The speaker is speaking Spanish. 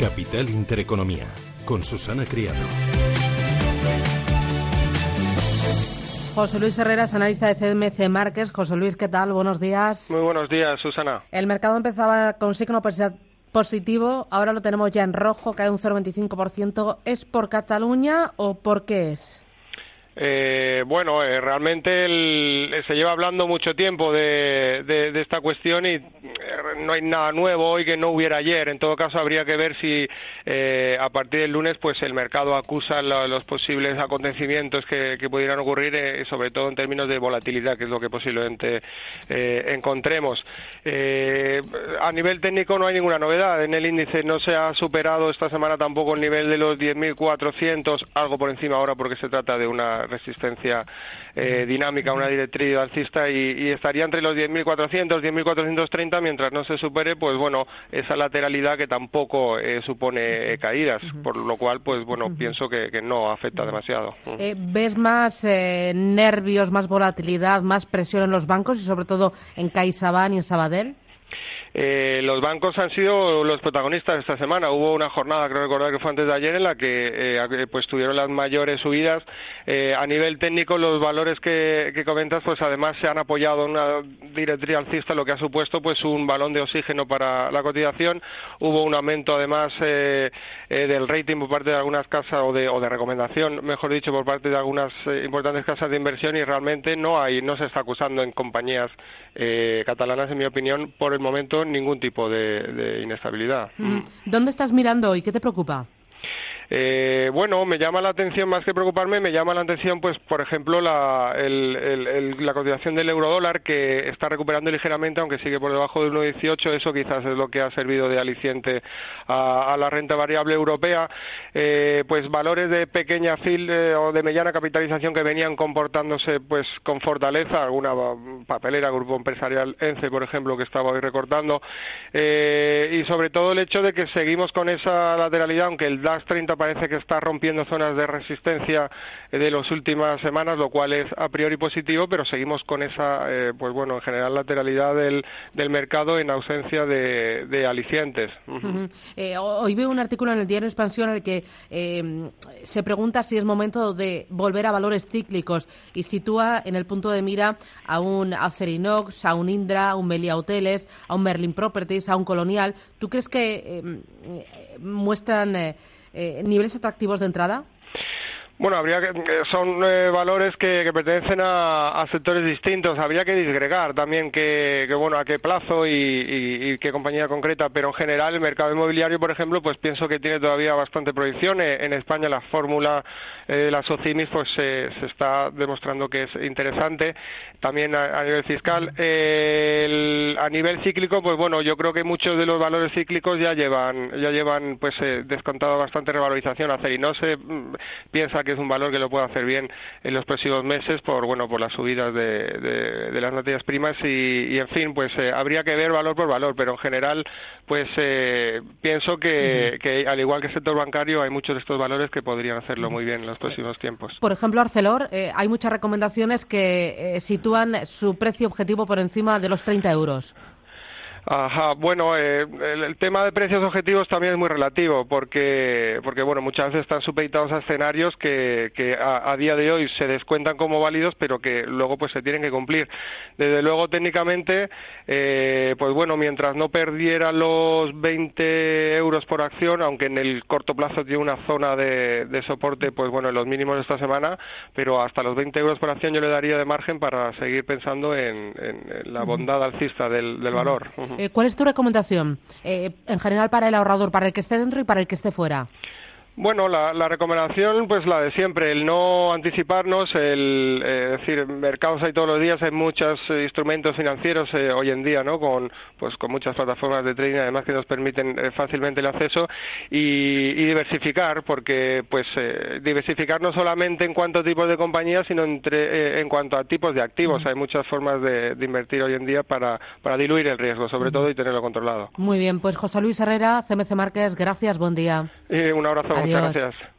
Capital Intereconomía, con Susana Criado. José Luis Herreras, analista de CMC Márquez. José Luis, ¿qué tal? Buenos días. Muy buenos días, Susana. El mercado empezaba con signo positivo, ahora lo tenemos ya en rojo, cae un 0,25%. ¿Es por Cataluña o por qué es? Eh, bueno, eh, realmente se lleva hablando mucho tiempo de, esta cuestión y eh, no hay nada nuevo hoy que no hubiera ayer. En todo caso, habría que ver si a partir del lunes pues el mercado acusa los posibles acontecimientos que, pudieran ocurrir, sobre todo en términos de volatilidad, que es lo que posiblemente encontremos. a nivel técnico no hay ninguna novedad. En el índice no se ha superado esta semana tampoco el nivel de los 10.400, algo por encima ahora porque se trata de una resistencia eh, dinámica, una directriz alcista y, estaría entre los 10.400, 10.430 mientras no se supere, pues bueno, esa lateralidad que tampoco eh, supone eh, caídas, por lo cual, pues bueno, pienso que, no afecta demasiado. ¿Ves más nervios, más volatilidad, más presión en los bancos y sobre todo en CaixaBank y en Sabadell? Eh, los bancos han sido los protagonistas esta semana. Hubo una jornada, creo recordar que fue antes de ayer, en la que eh, pues tuvieron las mayores subidas. Eh, a nivel técnico, los valores que, comentas, pues además se han apoyado en una directriz alcista, lo que ha supuesto pues un balón de oxígeno para la cotización. Hubo un aumento, además, del rating por parte de algunas casas o de, o de recomendación, mejor dicho, por parte de algunas importantes casas de inversión y realmente no hay, no se está acusando en compañías catalanas, en mi opinión, por el momento ningún tipo de, inestabilidad. Mm. ¿Dónde estás mirando hoy? ¿Qué te preocupa? Eh, bueno, me llama la atención, más que preocuparme, me llama la atención, pues, por ejemplo, la, la cotización del eurodólar que está recuperando ligeramente, aunque sigue por debajo de 1,18. Eso quizás es lo que ha servido de aliciente a, la renta variable europea. Eh, pues valores de pequeña fil eh, o de mediana capitalización que venían comportándose, pues, con fortaleza. Alguna papelera, grupo empresarial ENCE, por ejemplo, que estaba hoy recortando. y sobre todo el hecho de que seguimos con esa lateralidad, aunque el DAX 30 parece que está rompiendo zonas de resistencia eh, de las últimas semanas, lo cual es a priori positivo, pero seguimos con esa, eh, pues bueno, en general lateralidad del, del mercado en ausencia de, alicientes. Eh, hoy veo un artículo en el diario Expansión en el que se pregunta si es momento de volver a valores cíclicos y sitúa en el punto de mira a un Acerinox, a un Indra, a un Melia Hoteles, a un Merlin Properties, a un Colonial. ¿Tú crees que muestran eh, niveles atractivos de entrada? Bueno, habría que eh, son eh, valores que, pertenecen a, sectores distintos. Habría que disgregar también que, bueno a qué plazo y, qué compañía concreta. Pero en general el mercado inmobiliario, por ejemplo, pues pienso que tiene todavía bastante proyección. Eh, en España la fórmula de la Socimis pues se, está demostrando que es interesante. También a, nivel fiscal, a nivel cíclico, pues bueno, yo creo que muchos de los valores cíclicos ya llevan ya llevan pues descontado bastante revalorización. no se mm, piensa que es un valor que lo puede hacer bien en los próximos meses por bueno por las subidas de, las materias primas y, en fin pues eh, habría que ver valor por valor pero en general pues eh, pienso que, al igual que el sector bancario hay muchos de estos valores que podrían hacerlo muy bien en los próximos tiempos. Por ejemplo Arcelor eh, hay muchas recomendaciones que sitúan su precio objetivo por encima de los 30 euros Ajá, bueno, eh, el, tema de precios objetivos también es muy relativo porque, porque bueno, muchas veces están supeditados a escenarios que, que a, día de hoy se descuentan como válidos, pero que luego pues se tienen que cumplir. Desde luego, técnicamente, eh, pues bueno, mientras no perdiera los 20 euros por acción, aunque en el corto plazo tiene una zona de, de soporte, pues bueno, en los mínimos de esta semana, pero hasta los 20 euros por acción yo le daría de margen para seguir pensando en, la bondad alcista del, valor. Eh, ¿Cuál es tu recomendación eh, en general para el ahorrador, para el que esté dentro y para el que esté fuera? Bueno, la, recomendación, pues la de siempre, el no anticiparnos, el eh, decir, mercados hay todos los días, hay muchos eh, instrumentos financieros eh, hoy en día, ¿no? Con, pues, con muchas plataformas de trading, además que nos permiten fácilmente el acceso y, diversificar, porque, pues, diversificar no solamente en cuanto a tipos de compañías, sino entre, en cuanto a tipos de activos. Hay muchas formas de, invertir hoy en día para, para diluir el riesgo, sobre todo, y tenerlo controlado. Muy bien, pues José Luis Herrera, CMC Márquez, gracias, buen día. un abrazo. Muchas gracias.